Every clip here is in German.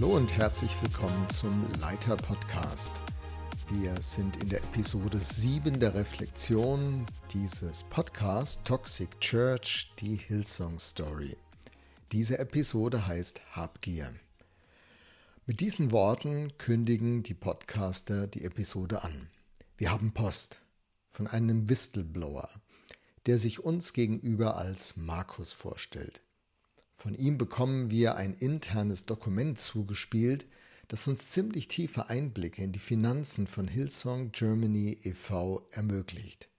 Hallo und herzlich willkommen zum Leiter Podcast. Wir sind in der Episode 7 der Reflexion dieses Podcasts Toxic Church, die Hillsong Story. Diese Episode heißt Habgier. Mit diesen Worten kündigen die Podcaster die Episode an. Wir haben Post von einem Whistleblower, der sich uns gegenüber als Markus vorstellt. Von ihm bekommen wir ein internes Dokument zugespielt, das uns ziemlich tiefe Einblicke in die Finanzen von Hillsong Germany e.V. ermöglicht.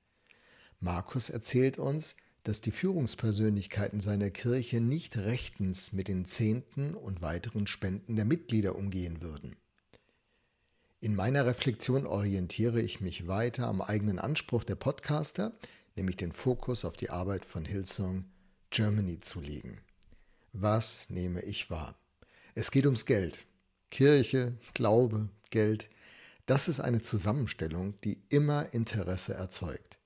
Markus erzählt uns, dass die Führungspersönlichkeiten seiner Kirche nicht rechtens mit den Zehnten und weiteren Spenden der Mitglieder umgehen würden. In meiner Reflexion orientiere ich mich weiter am eigenen Anspruch der Podcaster, nämlich den Fokus auf die Arbeit von Hillsong Germany zu legen. Was nehme ich wahr? Es geht ums Geld. Kirche, Glaube, Geld. Das ist eine Zusammenstellung, die immer Interesse erzeugt.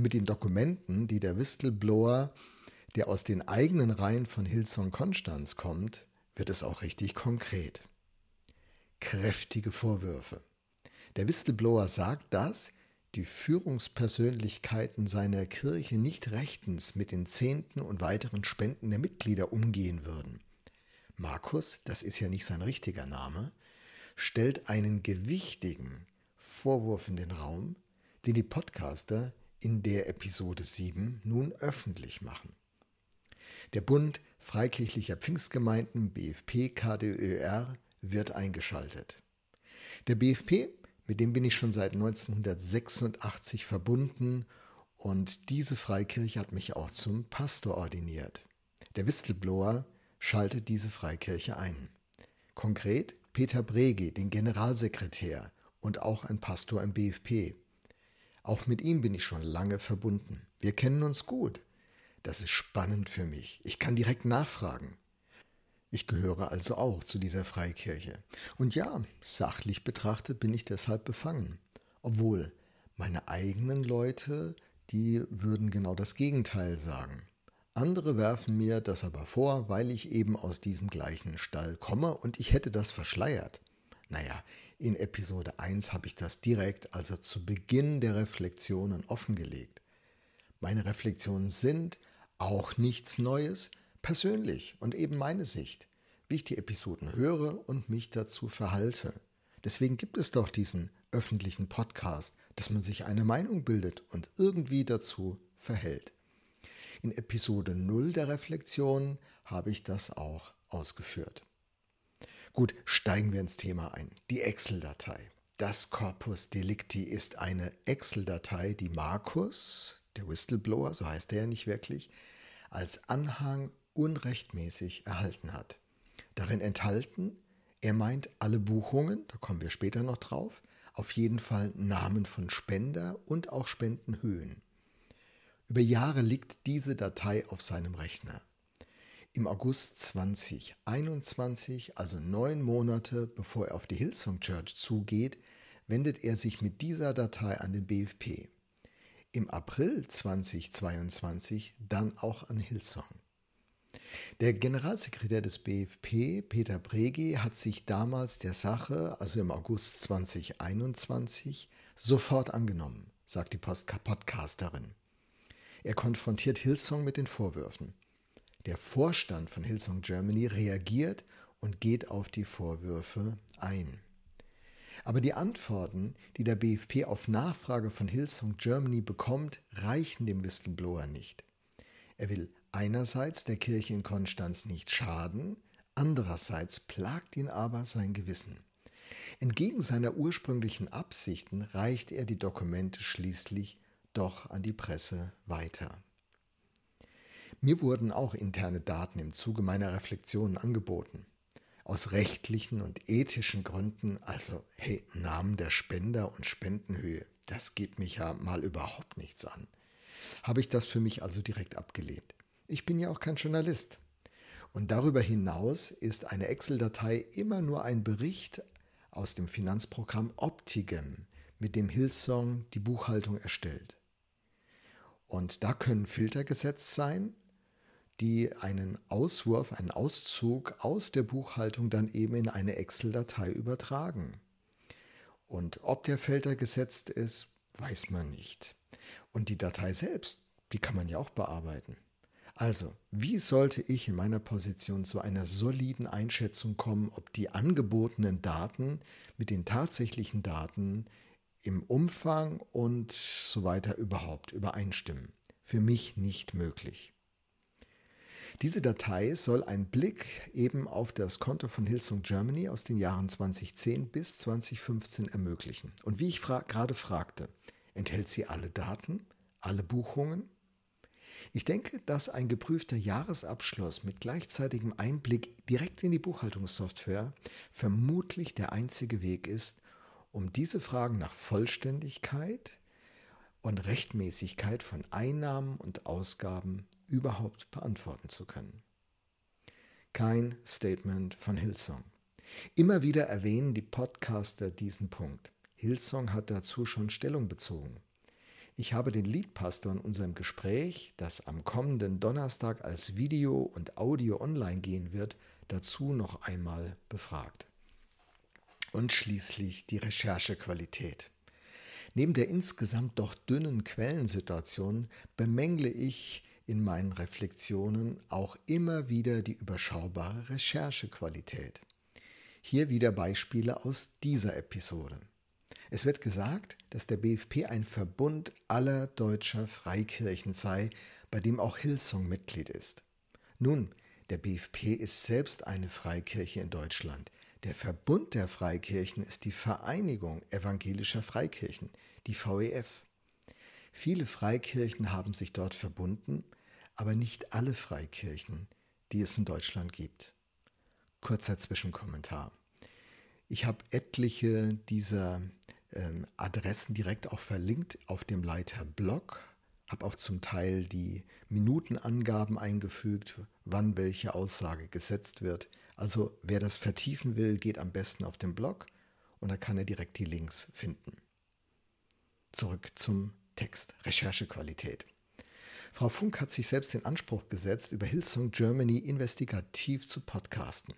Mit den Dokumenten, die der Whistleblower, der aus den eigenen Reihen von Hillsong Konstanz kommt, wird es auch richtig konkret. Kräftige Vorwürfe. Der Whistleblower sagt, dass die Führungspersönlichkeiten seiner Kirche nicht rechtens mit den Zehnten und weiteren Spenden der Mitglieder umgehen würden. Markus, das ist ja nicht sein richtiger Name, stellt einen gewichtigen Vorwurf in den Raum, den die Podcaster in der Episode 7 nun öffentlich machen. Der Bund Freikirchlicher Pfingstgemeinden BFP KDÖR wird eingeschaltet. Der BFP mit dem bin ich schon seit 1986 verbunden und diese Freikirche hat mich auch zum Pastor ordiniert. Der Whistleblower schaltet diese Freikirche ein. Konkret Peter Brege, den Generalsekretär und auch ein Pastor im BFP. Auch mit ihm bin ich schon lange verbunden. Wir kennen uns gut. Das ist spannend für mich. Ich kann direkt nachfragen. Ich gehöre also auch zu dieser Freikirche. Und ja, sachlich betrachtet bin ich deshalb befangen. Obwohl meine eigenen Leute, die würden genau das Gegenteil sagen. Andere werfen mir das aber vor, weil ich eben aus diesem gleichen Stall komme und ich hätte das verschleiert. Naja, in Episode 1 habe ich das direkt, also zu Beginn der Reflexionen offengelegt. Meine Reflexionen sind auch nichts Neues, persönlich und eben meine Sicht, wie ich die Episoden höre und mich dazu verhalte. Deswegen gibt es doch diesen öffentlichen Podcast, dass man sich eine Meinung bildet und irgendwie dazu verhält. In Episode 0 der Reflexion habe ich das auch ausgeführt. Gut, steigen wir ins Thema ein. Die Excel-Datei. Das Corpus Delicti ist eine Excel-Datei, die Markus, der Whistleblower, so heißt er ja nicht wirklich, als Anhang unrechtmäßig erhalten hat. Darin enthalten, er meint alle Buchungen, da kommen wir später noch drauf, auf jeden Fall Namen von Spender und auch Spendenhöhen. Über Jahre liegt diese Datei auf seinem Rechner. Im August 2021, also neun Monate bevor er auf die Hillsong Church zugeht, wendet er sich mit dieser Datei an den BFP. Im April 2022 dann auch an Hillsong. Der Generalsekretär des BFP, Peter Bregi, hat sich damals der Sache, also im August 2021, sofort angenommen, sagt die Podcasterin. Er konfrontiert Hillsong mit den Vorwürfen. Der Vorstand von Hillsong Germany reagiert und geht auf die Vorwürfe ein. Aber die Antworten, die der BFP auf Nachfrage von Hillsong Germany bekommt, reichen dem Whistleblower nicht. Er will einerseits der Kirche in Konstanz nicht schaden, andererseits plagt ihn aber sein Gewissen. Entgegen seiner ursprünglichen Absichten reicht er die Dokumente schließlich doch an die Presse weiter. Mir wurden auch interne Daten im Zuge meiner Reflexionen angeboten. Aus rechtlichen und ethischen Gründen, also hey, Namen der Spender und Spendenhöhe, das geht mich ja mal überhaupt nichts an, habe ich das für mich also direkt abgelehnt. Ich bin ja auch kein Journalist. Und darüber hinaus ist eine Excel-Datei immer nur ein Bericht aus dem Finanzprogramm Optigem, mit dem Hillsong die Buchhaltung erstellt. Und da können Filter gesetzt sein die einen Auswurf, einen Auszug aus der Buchhaltung dann eben in eine Excel-Datei übertragen. Und ob der Filter gesetzt ist, weiß man nicht. Und die Datei selbst, die kann man ja auch bearbeiten. Also, wie sollte ich in meiner Position zu einer soliden Einschätzung kommen, ob die angebotenen Daten mit den tatsächlichen Daten im Umfang und so weiter überhaupt übereinstimmen? Für mich nicht möglich. Diese Datei soll einen Blick eben auf das Konto von Hillsong Germany aus den Jahren 2010 bis 2015 ermöglichen. Und wie ich fra gerade fragte, enthält sie alle Daten, alle Buchungen? Ich denke, dass ein geprüfter Jahresabschluss mit gleichzeitigem Einblick direkt in die Buchhaltungssoftware vermutlich der einzige Weg ist, um diese Fragen nach Vollständigkeit und Rechtmäßigkeit von Einnahmen und Ausgaben überhaupt beantworten zu können. Kein Statement von Hillsong. Immer wieder erwähnen die Podcaster diesen Punkt. Hillsong hat dazu schon Stellung bezogen. Ich habe den Leadpastor in unserem Gespräch, das am kommenden Donnerstag als Video und Audio online gehen wird, dazu noch einmal befragt. Und schließlich die Recherchequalität. Neben der insgesamt doch dünnen Quellensituation bemängle ich in meinen Reflexionen auch immer wieder die überschaubare Recherchequalität. Hier wieder Beispiele aus dieser Episode. Es wird gesagt, dass der BFP ein Verbund aller deutscher Freikirchen sei, bei dem auch Hillsong Mitglied ist. Nun, der BFP ist selbst eine Freikirche in Deutschland. Der Verbund der Freikirchen ist die Vereinigung evangelischer Freikirchen, die VEF. Viele Freikirchen haben sich dort verbunden, aber nicht alle Freikirchen, die es in Deutschland gibt. Kurzer Zwischenkommentar. Ich habe etliche dieser ähm, Adressen direkt auch verlinkt auf dem Leiter Blog, habe auch zum Teil die Minutenangaben eingefügt, wann welche Aussage gesetzt wird. Also wer das vertiefen will, geht am besten auf den Blog und da kann er direkt die Links finden. Zurück zum Text, Recherchequalität. Frau Funk hat sich selbst den Anspruch gesetzt, über Hillsong Germany investigativ zu podcasten.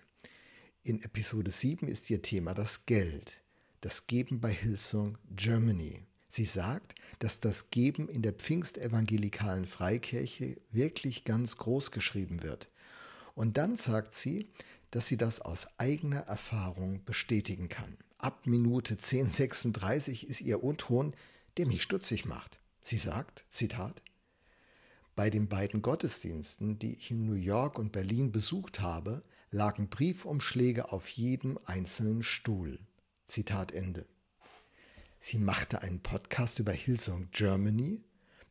In Episode 7 ist ihr Thema das Geld, das Geben bei Hillsong Germany. Sie sagt, dass das Geben in der pfingstevangelikalen Freikirche wirklich ganz groß geschrieben wird. Und dann sagt sie, dass sie das aus eigener Erfahrung bestätigen kann. Ab Minute 10.36 ist ihr O-Ton, der mich stutzig macht. Sie sagt, Zitat, bei den beiden Gottesdiensten, die ich in New York und Berlin besucht habe, lagen Briefumschläge auf jedem einzelnen Stuhl. Zitat Ende. Sie machte einen Podcast über Hillsong Germany,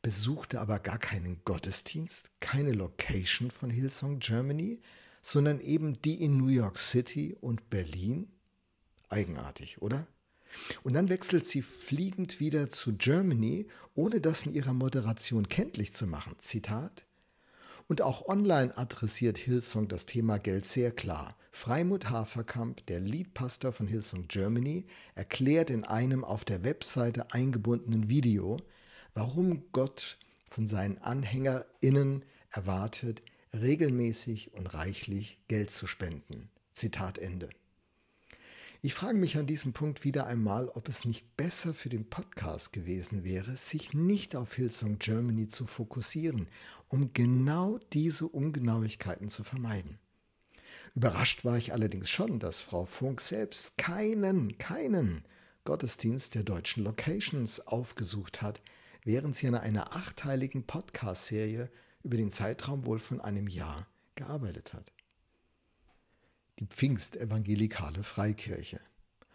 besuchte aber gar keinen Gottesdienst, keine Location von Hillsong Germany, sondern eben die in New York City und Berlin. Eigenartig, oder? Und dann wechselt sie fliegend wieder zu Germany, ohne das in ihrer Moderation kenntlich zu machen. Zitat. Und auch online adressiert Hillsong das Thema Geld sehr klar. Freimut Haferkamp, der Leadpastor von Hillsong Germany, erklärt in einem auf der Webseite eingebundenen Video, warum Gott von seinen AnhängerInnen erwartet, regelmäßig und reichlich Geld zu spenden. Zitat Ende. Ich frage mich an diesem Punkt wieder einmal, ob es nicht besser für den Podcast gewesen wäre, sich nicht auf Hillsong Germany zu fokussieren, um genau diese Ungenauigkeiten zu vermeiden. Überrascht war ich allerdings schon, dass Frau Funk selbst keinen, keinen Gottesdienst der deutschen Locations aufgesucht hat, während sie an einer achteiligen Podcast-Serie über den Zeitraum wohl von einem Jahr gearbeitet hat die Pfingstevangelikale Freikirche.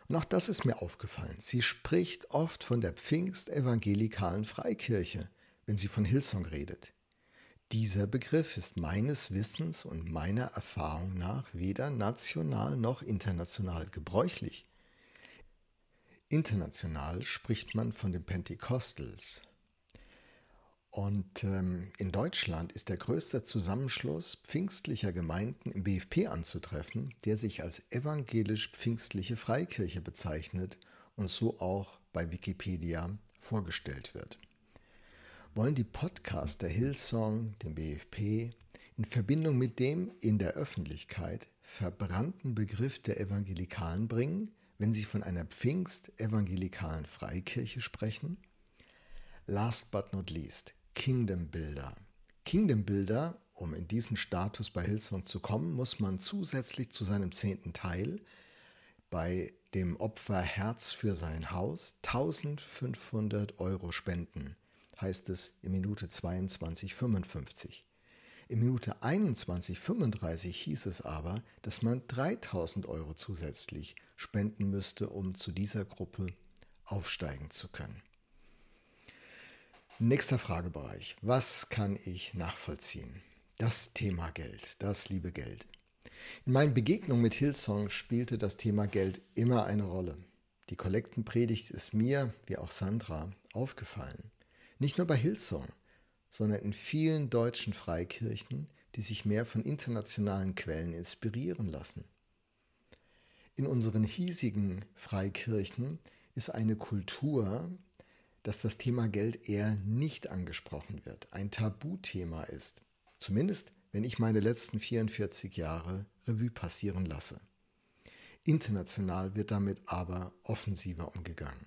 Und auch das ist mir aufgefallen. Sie spricht oft von der Pfingstevangelikalen Freikirche, wenn sie von Hillsong redet. Dieser Begriff ist meines Wissens und meiner Erfahrung nach weder national noch international gebräuchlich. International spricht man von den Pentecostals, und ähm, in Deutschland ist der größte Zusammenschluss pfingstlicher Gemeinden im BFP anzutreffen, der sich als evangelisch-pfingstliche Freikirche bezeichnet und so auch bei Wikipedia vorgestellt wird. Wollen die Podcaster Hillsong, dem BFP, in Verbindung mit dem in der Öffentlichkeit verbrannten Begriff der Evangelikalen bringen, wenn sie von einer Pfingst-evangelikalen Freikirche sprechen? Last but not least, Kingdom Builder. Kingdom Builder, um in diesen Status bei Hillsong zu kommen, muss man zusätzlich zu seinem zehnten Teil bei dem Opfer Herz für sein Haus 1500 Euro spenden, heißt es in Minute 22,55. In Minute 21,35 hieß es aber, dass man 3000 Euro zusätzlich spenden müsste, um zu dieser Gruppe aufsteigen zu können. Nächster Fragebereich. Was kann ich nachvollziehen? Das Thema Geld, das liebe Geld. In meinen Begegnungen mit Hillsong spielte das Thema Geld immer eine Rolle. Die Kollektenpredigt ist mir, wie auch Sandra, aufgefallen. Nicht nur bei Hillsong, sondern in vielen deutschen Freikirchen, die sich mehr von internationalen Quellen inspirieren lassen. In unseren hiesigen Freikirchen ist eine Kultur, dass das Thema Geld eher nicht angesprochen wird, ein Tabuthema ist. Zumindest, wenn ich meine letzten 44 Jahre Revue passieren lasse. International wird damit aber offensiver umgegangen.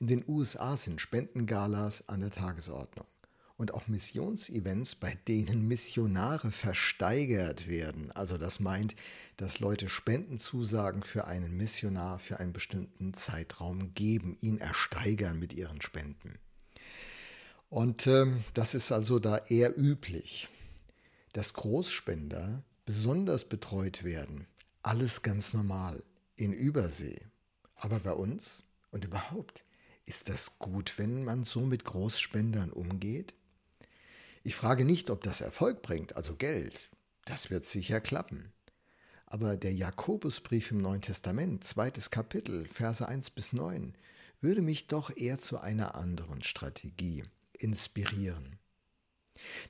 In den USA sind Spendengalas an der Tagesordnung und auch Missionsevents, bei denen Missionare versteigert werden. Also das meint, dass Leute Spendenzusagen für einen Missionar für einen bestimmten Zeitraum geben, ihn ersteigern mit ihren Spenden. Und äh, das ist also da eher üblich, dass Großspender besonders betreut werden. Alles ganz normal in Übersee. Aber bei uns und überhaupt, ist das gut, wenn man so mit Großspendern umgeht? Ich frage nicht, ob das Erfolg bringt, also Geld. Das wird sicher klappen. Aber der Jakobusbrief im Neuen Testament, zweites Kapitel, Verse 1 bis 9, würde mich doch eher zu einer anderen Strategie inspirieren.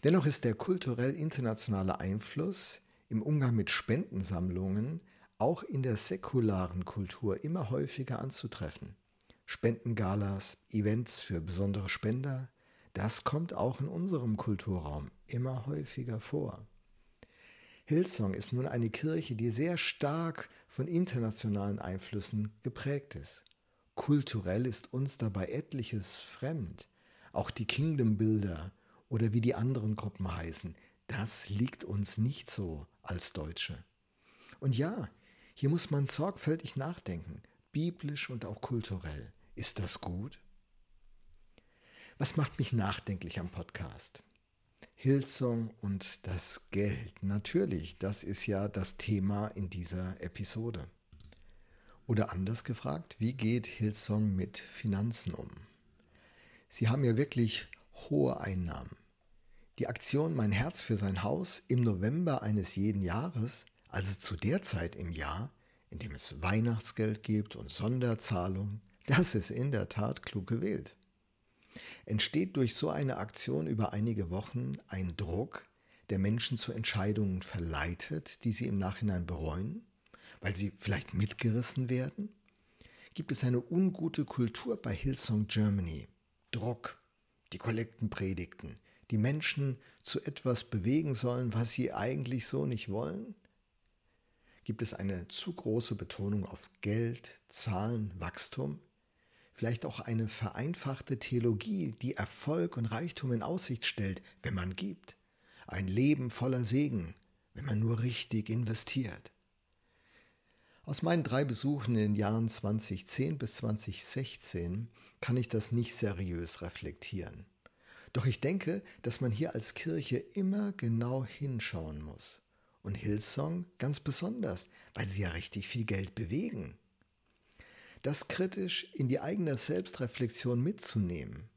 Dennoch ist der kulturell internationale Einfluss im Umgang mit Spendensammlungen auch in der säkularen Kultur immer häufiger anzutreffen. Spendengalas, Events für besondere Spender, das kommt auch in unserem Kulturraum immer häufiger vor. Hillsong ist nun eine Kirche, die sehr stark von internationalen Einflüssen geprägt ist. Kulturell ist uns dabei etliches fremd. Auch die Kingdom-Bilder oder wie die anderen Gruppen heißen, das liegt uns nicht so als Deutsche. Und ja, hier muss man sorgfältig nachdenken, biblisch und auch kulturell. Ist das gut? Was macht mich nachdenklich am Podcast? Hillsong und das Geld. Natürlich, das ist ja das Thema in dieser Episode. Oder anders gefragt, wie geht Hillsong mit Finanzen um? Sie haben ja wirklich hohe Einnahmen. Die Aktion Mein Herz für sein Haus im November eines jeden Jahres, also zu der Zeit im Jahr, in dem es Weihnachtsgeld gibt und Sonderzahlungen, das ist in der Tat klug gewählt. Entsteht durch so eine Aktion über einige Wochen ein Druck, der Menschen zu Entscheidungen verleitet, die sie im Nachhinein bereuen, weil sie vielleicht mitgerissen werden? Gibt es eine ungute Kultur bei Hillsong Germany? Druck, die Kollektenpredigten, die Menschen zu etwas bewegen sollen, was sie eigentlich so nicht wollen? Gibt es eine zu große Betonung auf Geld, Zahlen, Wachstum? Vielleicht auch eine vereinfachte Theologie, die Erfolg und Reichtum in Aussicht stellt, wenn man gibt. Ein Leben voller Segen, wenn man nur richtig investiert. Aus meinen drei Besuchen in den Jahren 2010 bis 2016 kann ich das nicht seriös reflektieren. Doch ich denke, dass man hier als Kirche immer genau hinschauen muss. Und Hillsong ganz besonders, weil sie ja richtig viel Geld bewegen das kritisch in die eigene Selbstreflexion mitzunehmen,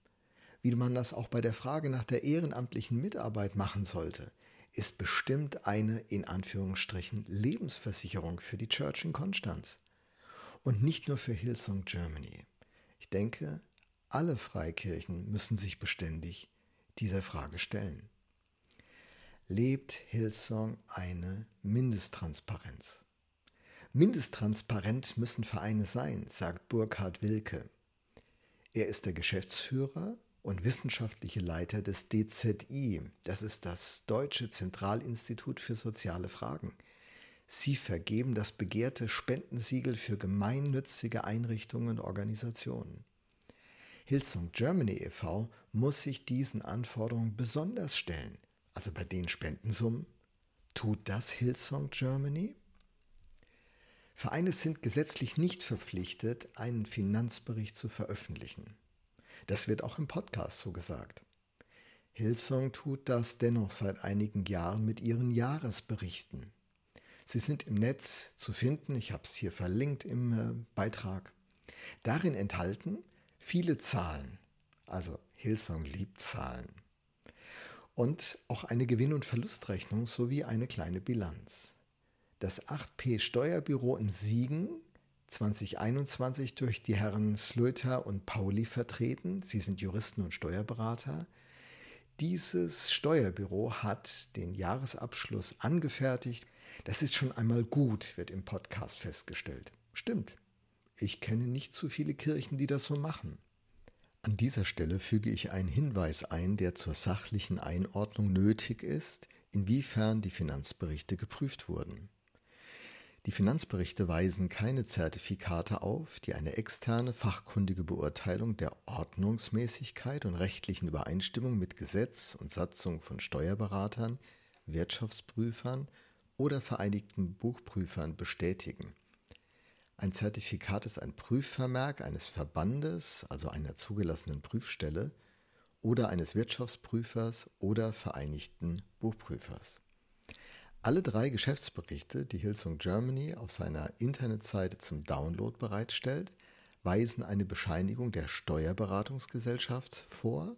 wie man das auch bei der Frage nach der ehrenamtlichen Mitarbeit machen sollte, ist bestimmt eine in Anführungsstrichen Lebensversicherung für die Church in Konstanz. Und nicht nur für Hillsong Germany. Ich denke, alle Freikirchen müssen sich beständig dieser Frage stellen. Lebt Hillsong eine Mindesttransparenz? Mindesttransparent müssen Vereine sein, sagt Burkhard Wilke. Er ist der Geschäftsführer und wissenschaftliche Leiter des DZI, das ist das Deutsche Zentralinstitut für soziale Fragen. Sie vergeben das begehrte Spendensiegel für gemeinnützige Einrichtungen und Organisationen. Hillsong Germany e.V. muss sich diesen Anforderungen besonders stellen, also bei den Spendensummen. Tut das Hillsong Germany? Vereine sind gesetzlich nicht verpflichtet, einen Finanzbericht zu veröffentlichen. Das wird auch im Podcast so gesagt. Hillsong tut das dennoch seit einigen Jahren mit ihren Jahresberichten. Sie sind im Netz zu finden, ich habe es hier verlinkt im äh, Beitrag. Darin enthalten viele Zahlen, also Hillsong liebt Zahlen. Und auch eine Gewinn- und Verlustrechnung sowie eine kleine Bilanz. Das 8P Steuerbüro in Siegen 2021 durch die Herren Slöter und Pauli vertreten. Sie sind Juristen und Steuerberater. Dieses Steuerbüro hat den Jahresabschluss angefertigt. Das ist schon einmal gut, wird im Podcast festgestellt. Stimmt. Ich kenne nicht zu viele Kirchen, die das so machen. An dieser Stelle füge ich einen Hinweis ein, der zur sachlichen Einordnung nötig ist, inwiefern die Finanzberichte geprüft wurden. Die Finanzberichte weisen keine Zertifikate auf, die eine externe fachkundige Beurteilung der Ordnungsmäßigkeit und rechtlichen Übereinstimmung mit Gesetz und Satzung von Steuerberatern, Wirtschaftsprüfern oder vereinigten Buchprüfern bestätigen. Ein Zertifikat ist ein Prüfvermerk eines Verbandes, also einer zugelassenen Prüfstelle, oder eines Wirtschaftsprüfers oder vereinigten Buchprüfers. Alle drei Geschäftsberichte, die Hillsong Germany auf seiner Internetseite zum Download bereitstellt, weisen eine Bescheinigung der Steuerberatungsgesellschaft vor,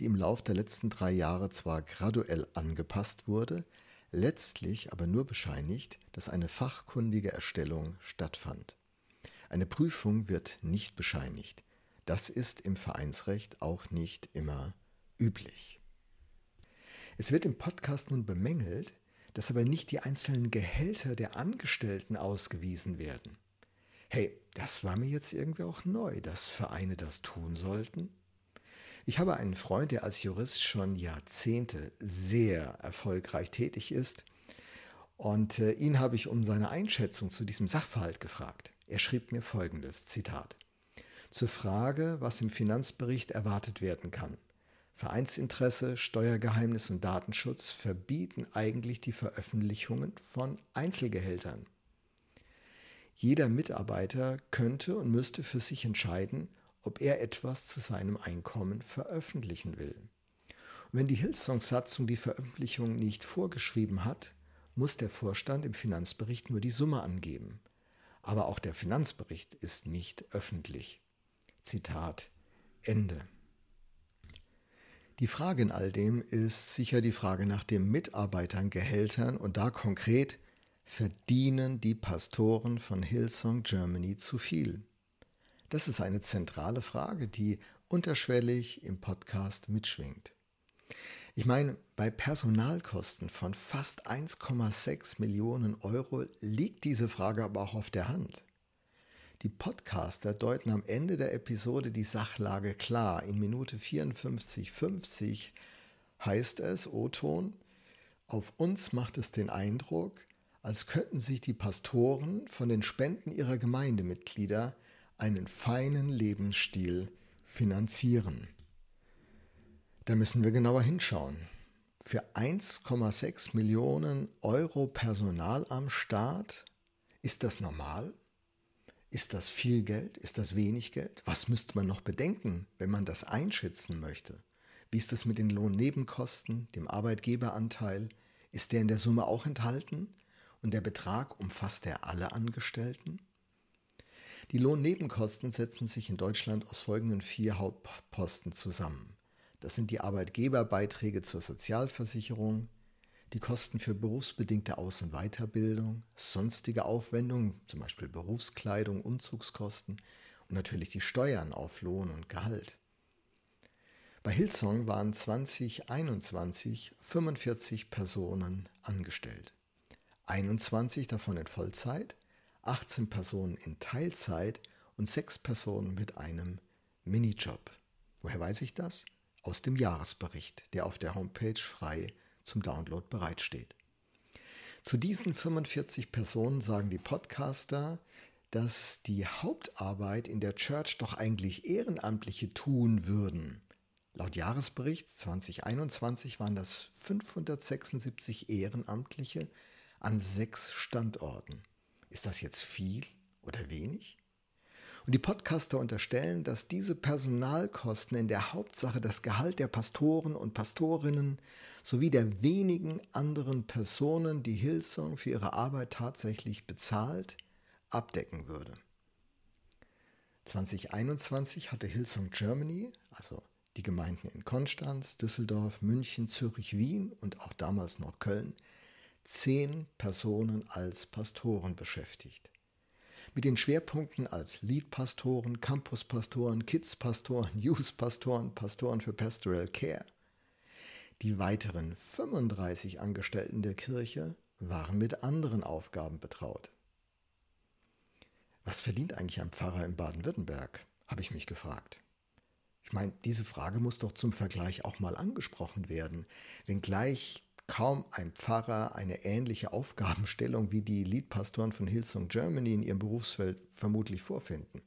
die im Lauf der letzten drei Jahre zwar graduell angepasst wurde, letztlich aber nur bescheinigt, dass eine fachkundige Erstellung stattfand. Eine Prüfung wird nicht bescheinigt. Das ist im Vereinsrecht auch nicht immer üblich. Es wird im Podcast nun bemängelt, dass aber nicht die einzelnen Gehälter der Angestellten ausgewiesen werden. Hey, das war mir jetzt irgendwie auch neu, dass Vereine das tun sollten. Ich habe einen Freund, der als Jurist schon Jahrzehnte sehr erfolgreich tätig ist. Und äh, ihn habe ich um seine Einschätzung zu diesem Sachverhalt gefragt. Er schrieb mir folgendes Zitat. Zur Frage, was im Finanzbericht erwartet werden kann. Vereinsinteresse, Steuergeheimnis und Datenschutz verbieten eigentlich die Veröffentlichungen von Einzelgehältern. Jeder Mitarbeiter könnte und müsste für sich entscheiden, ob er etwas zu seinem Einkommen veröffentlichen will. Und wenn die Hillsong-Satzung die Veröffentlichung nicht vorgeschrieben hat, muss der Vorstand im Finanzbericht nur die Summe angeben. Aber auch der Finanzbericht ist nicht öffentlich. Zitat Ende. Die Frage in all dem ist sicher die Frage nach den Mitarbeitern, Gehältern und da konkret, verdienen die Pastoren von Hillsong Germany zu viel? Das ist eine zentrale Frage, die unterschwellig im Podcast mitschwingt. Ich meine, bei Personalkosten von fast 1,6 Millionen Euro liegt diese Frage aber auch auf der Hand. Die Podcaster deuten am Ende der Episode die Sachlage klar. In Minute 54,50 heißt es, O-Ton, auf uns macht es den Eindruck, als könnten sich die Pastoren von den Spenden ihrer Gemeindemitglieder einen feinen Lebensstil finanzieren. Da müssen wir genauer hinschauen. Für 1,6 Millionen Euro Personal am Staat, ist das normal? Ist das viel Geld? Ist das wenig Geld? Was müsste man noch bedenken, wenn man das einschätzen möchte? Wie ist es mit den Lohnnebenkosten, dem Arbeitgeberanteil? Ist der in der Summe auch enthalten? Und der Betrag umfasst er alle Angestellten? Die Lohnnebenkosten setzen sich in Deutschland aus folgenden vier Hauptposten zusammen. Das sind die Arbeitgeberbeiträge zur Sozialversicherung, die Kosten für berufsbedingte Aus- und Weiterbildung, sonstige Aufwendungen, zum Beispiel Berufskleidung, Umzugskosten und natürlich die Steuern auf Lohn und Gehalt. Bei Hillsong waren 2021 45 Personen angestellt. 21 davon in Vollzeit, 18 Personen in Teilzeit und 6 Personen mit einem Minijob. Woher weiß ich das? aus dem Jahresbericht, der auf der Homepage frei zum Download bereitsteht. Zu diesen 45 Personen sagen die Podcaster, dass die Hauptarbeit in der Church doch eigentlich Ehrenamtliche tun würden. Laut Jahresbericht 2021 waren das 576 Ehrenamtliche an sechs Standorten. Ist das jetzt viel oder wenig? Und die Podcaster unterstellen, dass diese Personalkosten in der Hauptsache das Gehalt der Pastoren und Pastorinnen sowie der wenigen anderen Personen, die Hillsong für ihre Arbeit tatsächlich bezahlt, abdecken würde. 2021 hatte Hillsong Germany, also die Gemeinden in Konstanz, Düsseldorf, München, Zürich, Wien und auch damals noch Köln, zehn Personen als Pastoren beschäftigt mit den Schwerpunkten als Lead-Pastoren, Campus-Pastoren, Kids-Pastoren, Youth-Pastoren, Pastoren für Pastoral Care. Die weiteren 35 Angestellten der Kirche waren mit anderen Aufgaben betraut. Was verdient eigentlich ein Pfarrer in Baden-Württemberg? habe ich mich gefragt. Ich meine, diese Frage muss doch zum Vergleich auch mal angesprochen werden, wenngleich kaum ein Pfarrer eine ähnliche Aufgabenstellung wie die Leadpastoren von Hillsong Germany in ihrem Berufsfeld vermutlich vorfinden.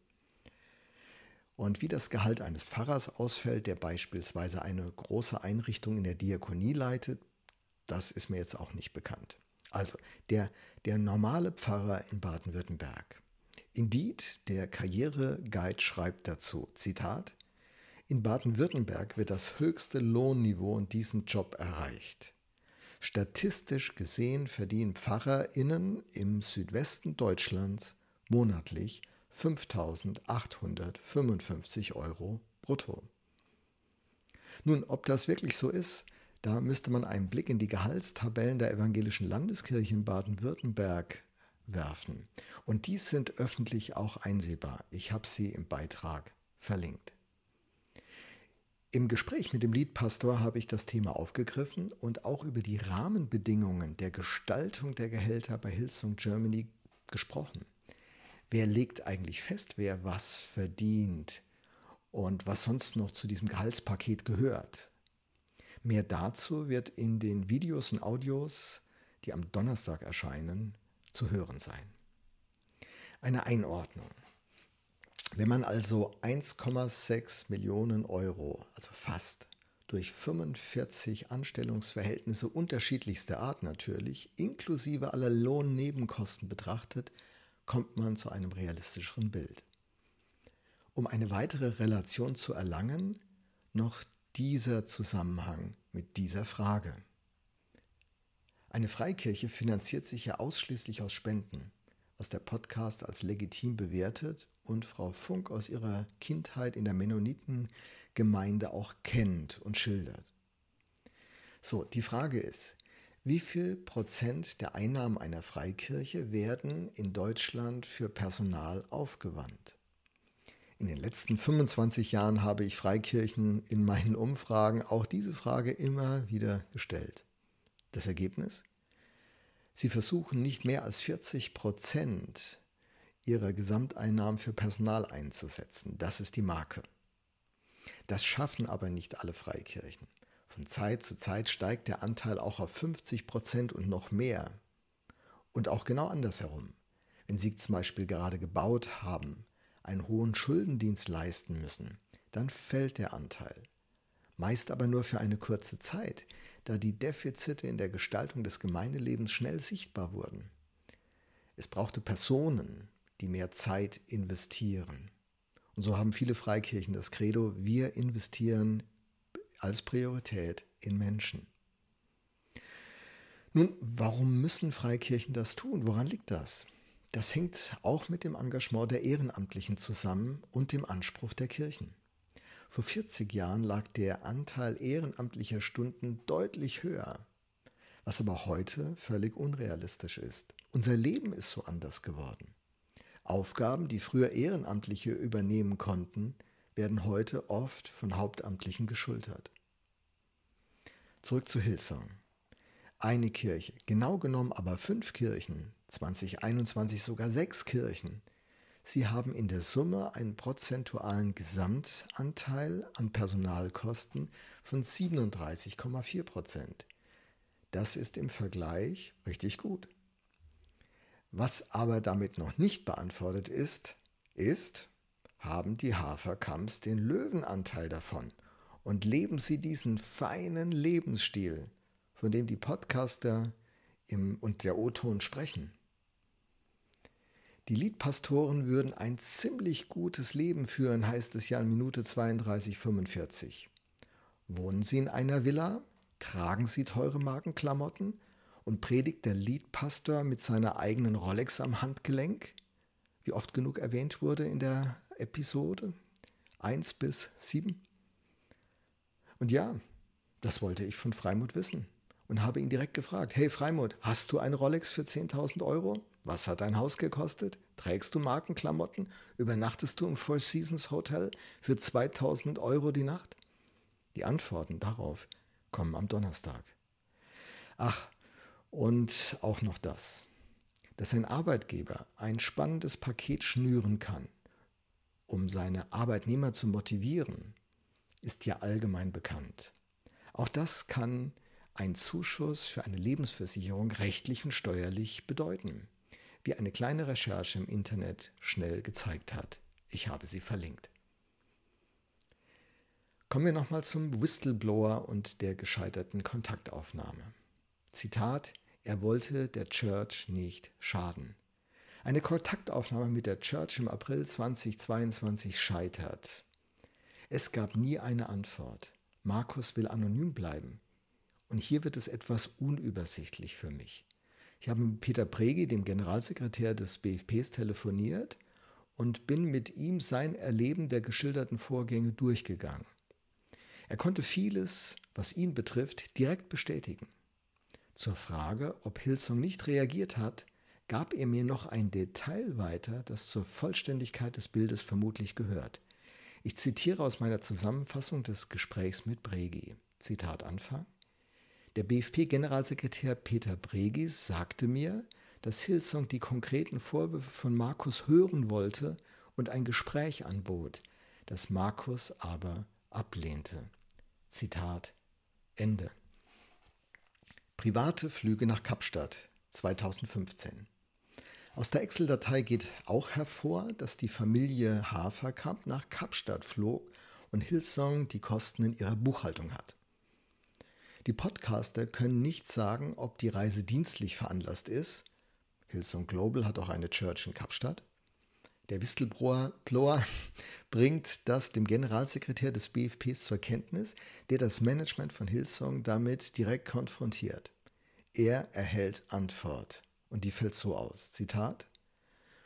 Und wie das Gehalt eines Pfarrers ausfällt, der beispielsweise eine große Einrichtung in der Diakonie leitet, das ist mir jetzt auch nicht bekannt. Also der, der normale Pfarrer in Baden-Württemberg. Indeed, der Karriereguide schreibt dazu, Zitat, in Baden-Württemberg wird das höchste Lohnniveau in diesem Job erreicht. Statistisch gesehen verdienen PfarrerInnen im Südwesten Deutschlands monatlich 5.855 Euro brutto. Nun, ob das wirklich so ist, da müsste man einen Blick in die Gehaltstabellen der Evangelischen Landeskirche in Baden-Württemberg werfen. Und die sind öffentlich auch einsehbar. Ich habe sie im Beitrag verlinkt. Im Gespräch mit dem Liedpastor habe ich das Thema aufgegriffen und auch über die Rahmenbedingungen der Gestaltung der Gehälter bei Hillsong Germany gesprochen. Wer legt eigentlich fest, wer was verdient und was sonst noch zu diesem Gehaltspaket gehört? Mehr dazu wird in den Videos und Audios, die am Donnerstag erscheinen, zu hören sein. Eine Einordnung. Wenn man also 1,6 Millionen Euro, also fast, durch 45 Anstellungsverhältnisse unterschiedlichster Art natürlich, inklusive aller Lohnnebenkosten betrachtet, kommt man zu einem realistischeren Bild. Um eine weitere Relation zu erlangen, noch dieser Zusammenhang mit dieser Frage. Eine Freikirche finanziert sich ja ausschließlich aus Spenden was der Podcast als legitim bewertet und Frau Funk aus ihrer Kindheit in der Mennonitengemeinde auch kennt und schildert. So, die Frage ist, wie viel Prozent der Einnahmen einer Freikirche werden in Deutschland für Personal aufgewandt? In den letzten 25 Jahren habe ich Freikirchen in meinen Umfragen auch diese Frage immer wieder gestellt. Das Ergebnis? Sie versuchen nicht mehr als 40 Prozent ihrer Gesamteinnahmen für Personal einzusetzen. Das ist die Marke. Das schaffen aber nicht alle Freikirchen. Von Zeit zu Zeit steigt der Anteil auch auf 50 Prozent und noch mehr. Und auch genau andersherum. Wenn Sie zum Beispiel gerade gebaut haben, einen hohen Schuldendienst leisten müssen, dann fällt der Anteil. Meist aber nur für eine kurze Zeit, da die Defizite in der Gestaltung des Gemeindelebens schnell sichtbar wurden. Es brauchte Personen, die mehr Zeit investieren. Und so haben viele Freikirchen das Credo, wir investieren als Priorität in Menschen. Nun, warum müssen Freikirchen das tun? Woran liegt das? Das hängt auch mit dem Engagement der Ehrenamtlichen zusammen und dem Anspruch der Kirchen. Vor 40 Jahren lag der Anteil ehrenamtlicher Stunden deutlich höher, was aber heute völlig unrealistisch ist. Unser Leben ist so anders geworden. Aufgaben, die früher Ehrenamtliche übernehmen konnten, werden heute oft von Hauptamtlichen geschultert. Zurück zu Hillsong. Eine Kirche, genau genommen aber fünf Kirchen, 2021 sogar sechs Kirchen, Sie haben in der Summe einen prozentualen Gesamtanteil an Personalkosten von 37,4 Prozent. Das ist im Vergleich richtig gut. Was aber damit noch nicht beantwortet ist, ist, haben die Haferkamps den Löwenanteil davon und leben sie diesen feinen Lebensstil, von dem die Podcaster im, und der O-Ton sprechen. Die Liedpastoren würden ein ziemlich gutes Leben führen, heißt es ja in Minute 32,45. Wohnen sie in einer Villa? Tragen sie teure Markenklamotten? Und predigt der Liedpastor mit seiner eigenen Rolex am Handgelenk? Wie oft genug erwähnt wurde in der Episode 1 bis 7? Und ja, das wollte ich von Freimut wissen und habe ihn direkt gefragt, hey Freimut, hast du eine Rolex für 10.000 Euro? Was hat dein Haus gekostet? Trägst du Markenklamotten? Übernachtest du im Four Seasons Hotel für 2.000 Euro die Nacht? Die Antworten darauf kommen am Donnerstag. Ach, und auch noch das, dass ein Arbeitgeber ein spannendes Paket schnüren kann, um seine Arbeitnehmer zu motivieren, ist ja allgemein bekannt. Auch das kann ein Zuschuss für eine Lebensversicherung rechtlich und steuerlich bedeuten, wie eine kleine Recherche im Internet schnell gezeigt hat. Ich habe sie verlinkt. Kommen wir nochmal zum Whistleblower und der gescheiterten Kontaktaufnahme. Zitat, er wollte der Church nicht schaden. Eine Kontaktaufnahme mit der Church im April 2022 scheitert. Es gab nie eine Antwort. Markus will anonym bleiben. Und hier wird es etwas unübersichtlich für mich. Ich habe mit Peter Pregi, dem Generalsekretär des BFPs, telefoniert und bin mit ihm sein Erleben der geschilderten Vorgänge durchgegangen. Er konnte vieles, was ihn betrifft, direkt bestätigen. Zur Frage, ob Hillsong nicht reagiert hat, gab er mir noch ein Detail weiter, das zur Vollständigkeit des Bildes vermutlich gehört. Ich zitiere aus meiner Zusammenfassung des Gesprächs mit Bregi. Zitat Anfang. Der BFP-Generalsekretär Peter Bregis sagte mir, dass Hillsong die konkreten Vorwürfe von Markus hören wollte und ein Gespräch anbot, das Markus aber ablehnte. Zitat Ende. Private Flüge nach Kapstadt 2015. Aus der Excel-Datei geht auch hervor, dass die Familie Haferkamp nach Kapstadt flog und Hillsong die Kosten in ihrer Buchhaltung hat. Die Podcaster können nicht sagen, ob die Reise dienstlich veranlasst ist. Hillsong Global hat auch eine Church in Kapstadt. Der Whistleblower bringt das dem Generalsekretär des BFPs zur Kenntnis, der das Management von Hillsong damit direkt konfrontiert. Er erhält Antwort und die fällt so aus. Zitat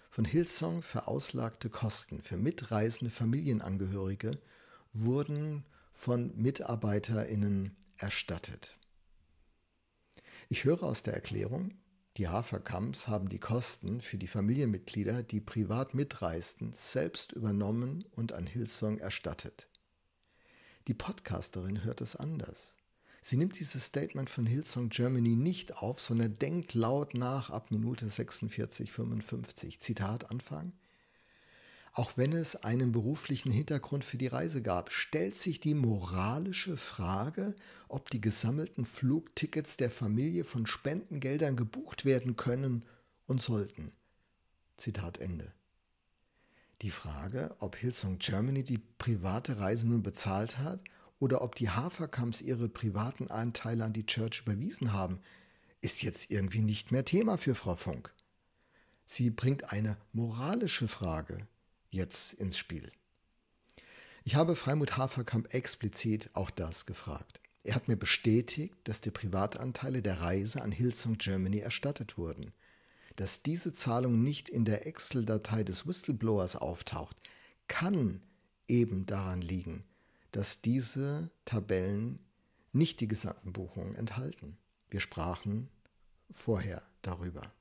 Von Hillsong verauslagte Kosten für mitreisende Familienangehörige wurden von MitarbeiterInnen erstattet. Ich höre aus der Erklärung, die Haferkamps haben die Kosten für die Familienmitglieder, die privat mitreisten, selbst übernommen und an Hillsong erstattet. Die Podcasterin hört es anders. Sie nimmt dieses Statement von Hillsong Germany nicht auf, sondern denkt laut nach ab Minute 46, 55. Zitat Anfang. Auch wenn es einen beruflichen Hintergrund für die Reise gab, stellt sich die moralische Frage, ob die gesammelten Flugtickets der Familie von Spendengeldern gebucht werden können und sollten. Zitat Ende. Die Frage, ob Hillsong Germany die private Reise nun bezahlt hat oder ob die Haferkamps ihre privaten Anteile an die Church überwiesen haben, ist jetzt irgendwie nicht mehr Thema für Frau Funk. Sie bringt eine moralische Frage jetzt ins Spiel. Ich habe Freimut Haferkamp explizit auch das gefragt. Er hat mir bestätigt, dass die Privatanteile der Reise an Hillsong Germany erstattet wurden. Dass diese Zahlung nicht in der Excel-Datei des Whistleblowers auftaucht, kann eben daran liegen, dass diese Tabellen nicht die gesamten Buchungen enthalten. Wir sprachen vorher darüber.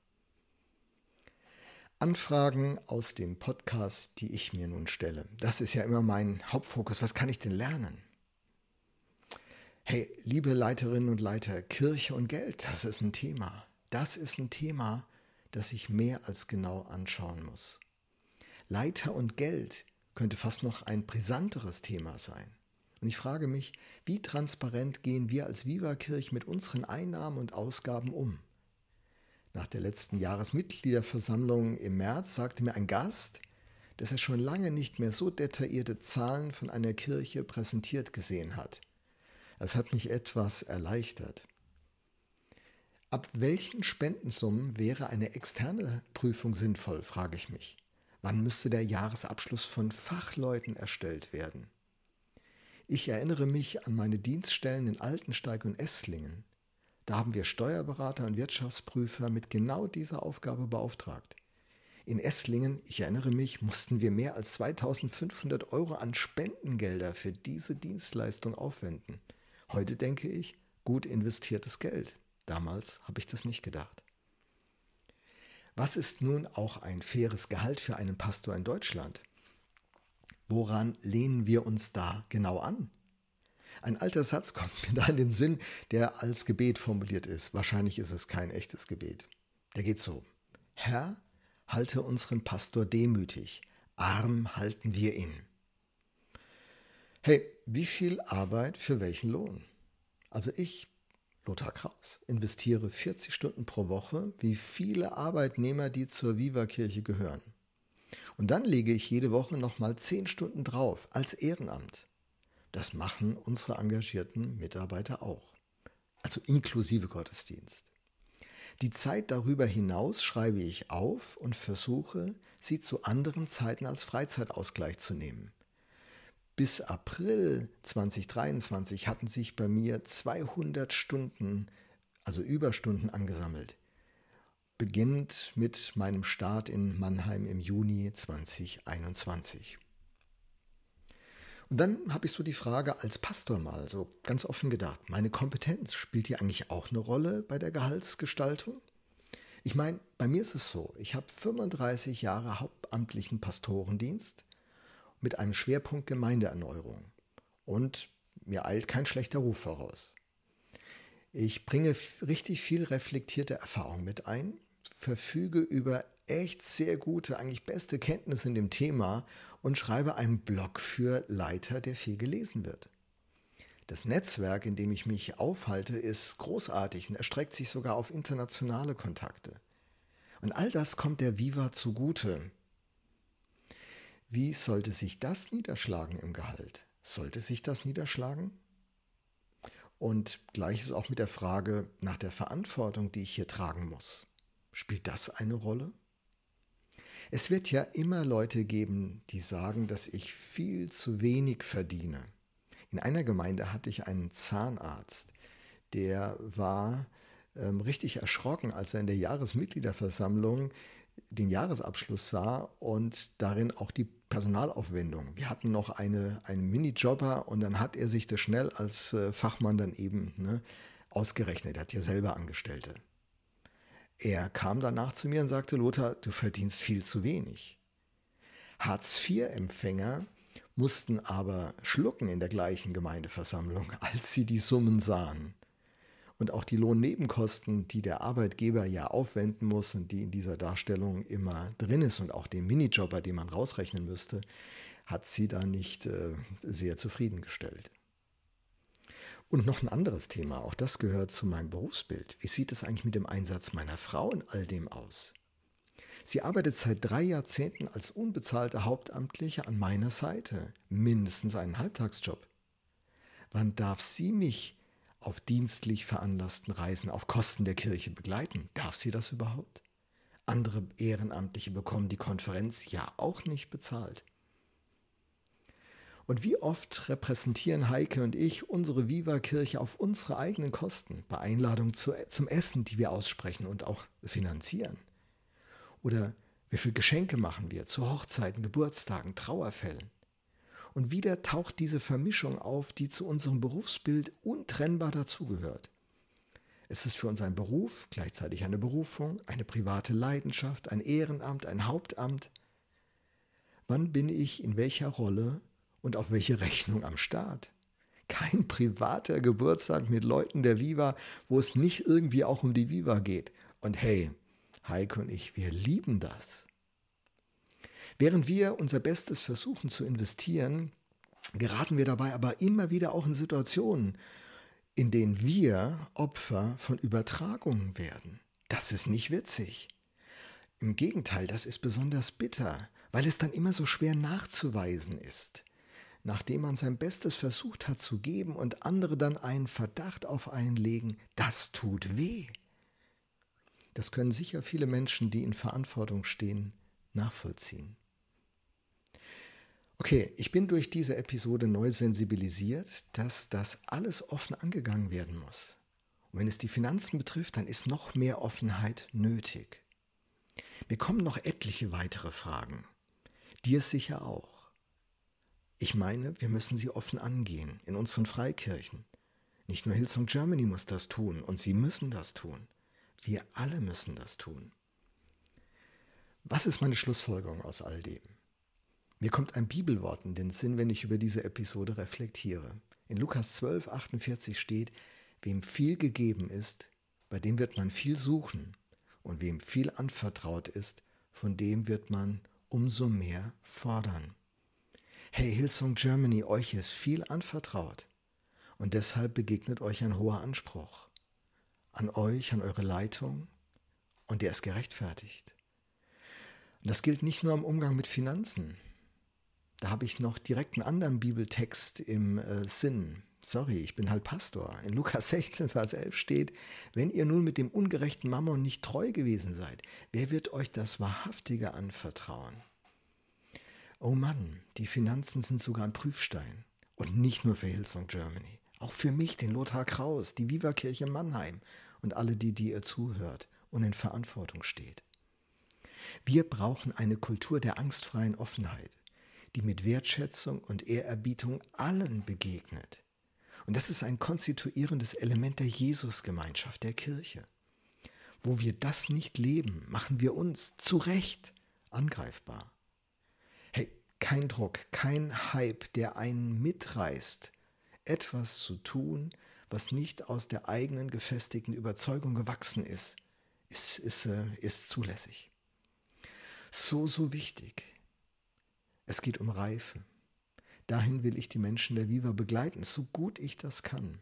Anfragen aus dem Podcast, die ich mir nun stelle. Das ist ja immer mein Hauptfokus. Was kann ich denn lernen? Hey, liebe Leiterinnen und Leiter, Kirche und Geld, das ist ein Thema. Das ist ein Thema, das ich mehr als genau anschauen muss. Leiter und Geld könnte fast noch ein brisanteres Thema sein. Und ich frage mich, wie transparent gehen wir als Viva-Kirch mit unseren Einnahmen und Ausgaben um? Nach der letzten Jahresmitgliederversammlung im März sagte mir ein Gast, dass er schon lange nicht mehr so detaillierte Zahlen von einer Kirche präsentiert gesehen hat. Das hat mich etwas erleichtert. Ab welchen Spendensummen wäre eine externe Prüfung sinnvoll, frage ich mich. Wann müsste der Jahresabschluss von Fachleuten erstellt werden? Ich erinnere mich an meine Dienststellen in Altensteig und Esslingen. Da haben wir Steuerberater und Wirtschaftsprüfer mit genau dieser Aufgabe beauftragt. In Esslingen, ich erinnere mich, mussten wir mehr als 2500 Euro an Spendengelder für diese Dienstleistung aufwenden. Heute denke ich, gut investiertes Geld. Damals habe ich das nicht gedacht. Was ist nun auch ein faires Gehalt für einen Pastor in Deutschland? Woran lehnen wir uns da genau an? Ein alter Satz kommt mir da in den Sinn, der als Gebet formuliert ist. Wahrscheinlich ist es kein echtes Gebet. Der geht so. Herr, halte unseren Pastor demütig, arm halten wir ihn. Hey, wie viel Arbeit für welchen Lohn? Also ich Lothar Kraus, investiere 40 Stunden pro Woche, wie viele Arbeitnehmer, die zur Viva-Kirche gehören. Und dann lege ich jede Woche nochmal 10 Stunden drauf als Ehrenamt. Das machen unsere engagierten Mitarbeiter auch. Also inklusive Gottesdienst. Die Zeit darüber hinaus schreibe ich auf und versuche, sie zu anderen Zeiten als Freizeitausgleich zu nehmen. Bis April 2023 hatten sich bei mir 200 Stunden, also Überstunden angesammelt. Beginnend mit meinem Start in Mannheim im Juni 2021. Und dann habe ich so die Frage als Pastor mal so ganz offen gedacht, meine Kompetenz spielt hier eigentlich auch eine Rolle bei der Gehaltsgestaltung? Ich meine, bei mir ist es so, ich habe 35 Jahre hauptamtlichen Pastorendienst mit einem Schwerpunkt Gemeindeerneuerung. Und mir eilt kein schlechter Ruf voraus. Ich bringe richtig viel reflektierte Erfahrung mit ein, verfüge über echt sehr gute, eigentlich beste Kenntnisse in dem Thema und schreibe einen Blog für Leiter, der viel gelesen wird. Das Netzwerk, in dem ich mich aufhalte, ist großartig und erstreckt sich sogar auf internationale Kontakte. Und all das kommt der Viva zugute. Wie sollte sich das niederschlagen im Gehalt? Sollte sich das niederschlagen? Und gleiches auch mit der Frage nach der Verantwortung, die ich hier tragen muss. Spielt das eine Rolle? Es wird ja immer Leute geben, die sagen, dass ich viel zu wenig verdiene. In einer Gemeinde hatte ich einen Zahnarzt, der war ähm, richtig erschrocken, als er in der Jahresmitgliederversammlung den Jahresabschluss sah und darin auch die Personalaufwendung. Wir hatten noch eine, einen Minijobber und dann hat er sich das schnell als äh, Fachmann dann eben ne, ausgerechnet. Er hat ja selber Angestellte. Er kam danach zu mir und sagte, Lothar, du verdienst viel zu wenig. Hartz-IV-Empfänger mussten aber schlucken in der gleichen Gemeindeversammlung, als sie die Summen sahen und auch die Lohnnebenkosten, die der Arbeitgeber ja aufwenden muss und die in dieser Darstellung immer drin ist und auch den Minijobber, den man rausrechnen müsste, hat sie da nicht äh, sehr zufriedengestellt. Und noch ein anderes Thema, auch das gehört zu meinem Berufsbild. Wie sieht es eigentlich mit dem Einsatz meiner Frau in all dem aus? Sie arbeitet seit drei Jahrzehnten als unbezahlte Hauptamtliche an meiner Seite, mindestens einen Halbtagsjob. Wann darf sie mich auf dienstlich veranlassten Reisen auf Kosten der Kirche begleiten. Darf sie das überhaupt? Andere Ehrenamtliche bekommen die Konferenz ja auch nicht bezahlt. Und wie oft repräsentieren Heike und ich unsere Viva-Kirche auf unsere eigenen Kosten, bei Einladungen zu, zum Essen, die wir aussprechen und auch finanzieren? Oder wie viele Geschenke machen wir zu Hochzeiten, Geburtstagen, Trauerfällen? Und wieder taucht diese Vermischung auf, die zu unserem Berufsbild untrennbar dazugehört. Es ist für uns ein Beruf, gleichzeitig eine Berufung, eine private Leidenschaft, ein Ehrenamt, ein Hauptamt. Wann bin ich in welcher Rolle und auf welche Rechnung am Start? Kein privater Geburtstag mit Leuten der Viva, wo es nicht irgendwie auch um die Viva geht. Und hey, Heike und ich, wir lieben das. Während wir unser Bestes versuchen zu investieren, geraten wir dabei aber immer wieder auch in Situationen, in denen wir Opfer von Übertragungen werden. Das ist nicht witzig. Im Gegenteil, das ist besonders bitter, weil es dann immer so schwer nachzuweisen ist. Nachdem man sein Bestes versucht hat zu geben und andere dann einen Verdacht auf einen legen, das tut weh. Das können sicher viele Menschen, die in Verantwortung stehen, nachvollziehen. Okay, ich bin durch diese Episode neu sensibilisiert, dass das alles offen angegangen werden muss. Und wenn es die Finanzen betrifft, dann ist noch mehr Offenheit nötig. Mir kommen noch etliche weitere Fragen. Dir sicher auch. Ich meine, wir müssen sie offen angehen in unseren Freikirchen. Nicht nur Hillsong Germany muss das tun und sie müssen das tun. Wir alle müssen das tun. Was ist meine Schlussfolgerung aus all dem? Mir kommt ein Bibelwort in den Sinn, wenn ich über diese Episode reflektiere. In Lukas 12, 48 steht, wem viel gegeben ist, bei dem wird man viel suchen. Und wem viel anvertraut ist, von dem wird man umso mehr fordern. Hey Hillsong Germany, euch ist viel anvertraut. Und deshalb begegnet euch ein hoher Anspruch. An euch, an eure Leitung. Und der ist gerechtfertigt. Und das gilt nicht nur im Umgang mit Finanzen. Da habe ich noch direkt einen anderen Bibeltext im äh, Sinn. Sorry, ich bin halt Pastor. In Lukas 16, Vers 11 steht, wenn ihr nun mit dem ungerechten Mammon nicht treu gewesen seid, wer wird euch das Wahrhaftige anvertrauen? Oh Mann, die Finanzen sind sogar ein Prüfstein. Und nicht nur für Hillsong Germany. Auch für mich, den Lothar Kraus, die Viva-Kirche Mannheim und alle, die, die ihr zuhört und in Verantwortung steht. Wir brauchen eine Kultur der angstfreien Offenheit die mit Wertschätzung und Ehrerbietung allen begegnet. Und das ist ein konstituierendes Element der Jesusgemeinschaft, der Kirche. Wo wir das nicht leben, machen wir uns zu Recht angreifbar. Kein Druck, kein Hype, der einen mitreißt, etwas zu tun, was nicht aus der eigenen gefestigten Überzeugung gewachsen ist, ist, ist, äh, ist zulässig. So, so wichtig. Es geht um Reife. Dahin will ich die Menschen der Viva begleiten, so gut ich das kann.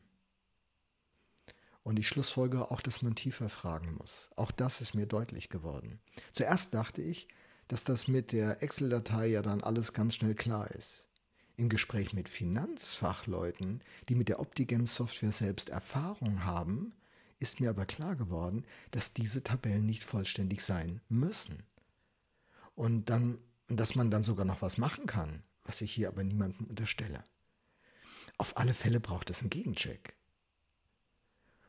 Und ich schlussfolgere auch, dass man tiefer fragen muss. Auch das ist mir deutlich geworden. Zuerst dachte ich, dass das mit der Excel-Datei ja dann alles ganz schnell klar ist. Im Gespräch mit Finanzfachleuten, die mit der Optigem-Software selbst Erfahrung haben, ist mir aber klar geworden, dass diese Tabellen nicht vollständig sein müssen. Und dann dass man dann sogar noch was machen kann, was ich hier aber niemandem unterstelle. Auf alle Fälle braucht es einen Gegencheck.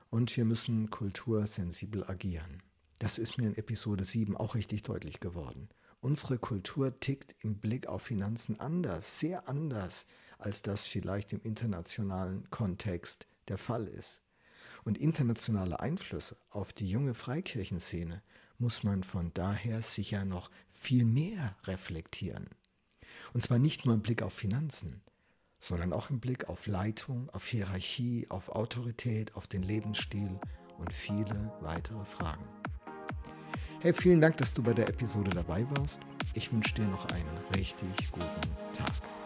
Und wir müssen kultursensibel agieren. Das ist mir in Episode 7 auch richtig deutlich geworden. Unsere Kultur tickt im Blick auf Finanzen anders, sehr anders, als das vielleicht im internationalen Kontext der Fall ist. Und internationale Einflüsse auf die junge Freikirchenszene muss man von daher sicher noch viel mehr reflektieren. Und zwar nicht nur im Blick auf Finanzen, sondern auch im Blick auf Leitung, auf Hierarchie, auf Autorität, auf den Lebensstil und viele weitere Fragen. Hey, vielen Dank, dass du bei der Episode dabei warst. Ich wünsche dir noch einen richtig guten Tag.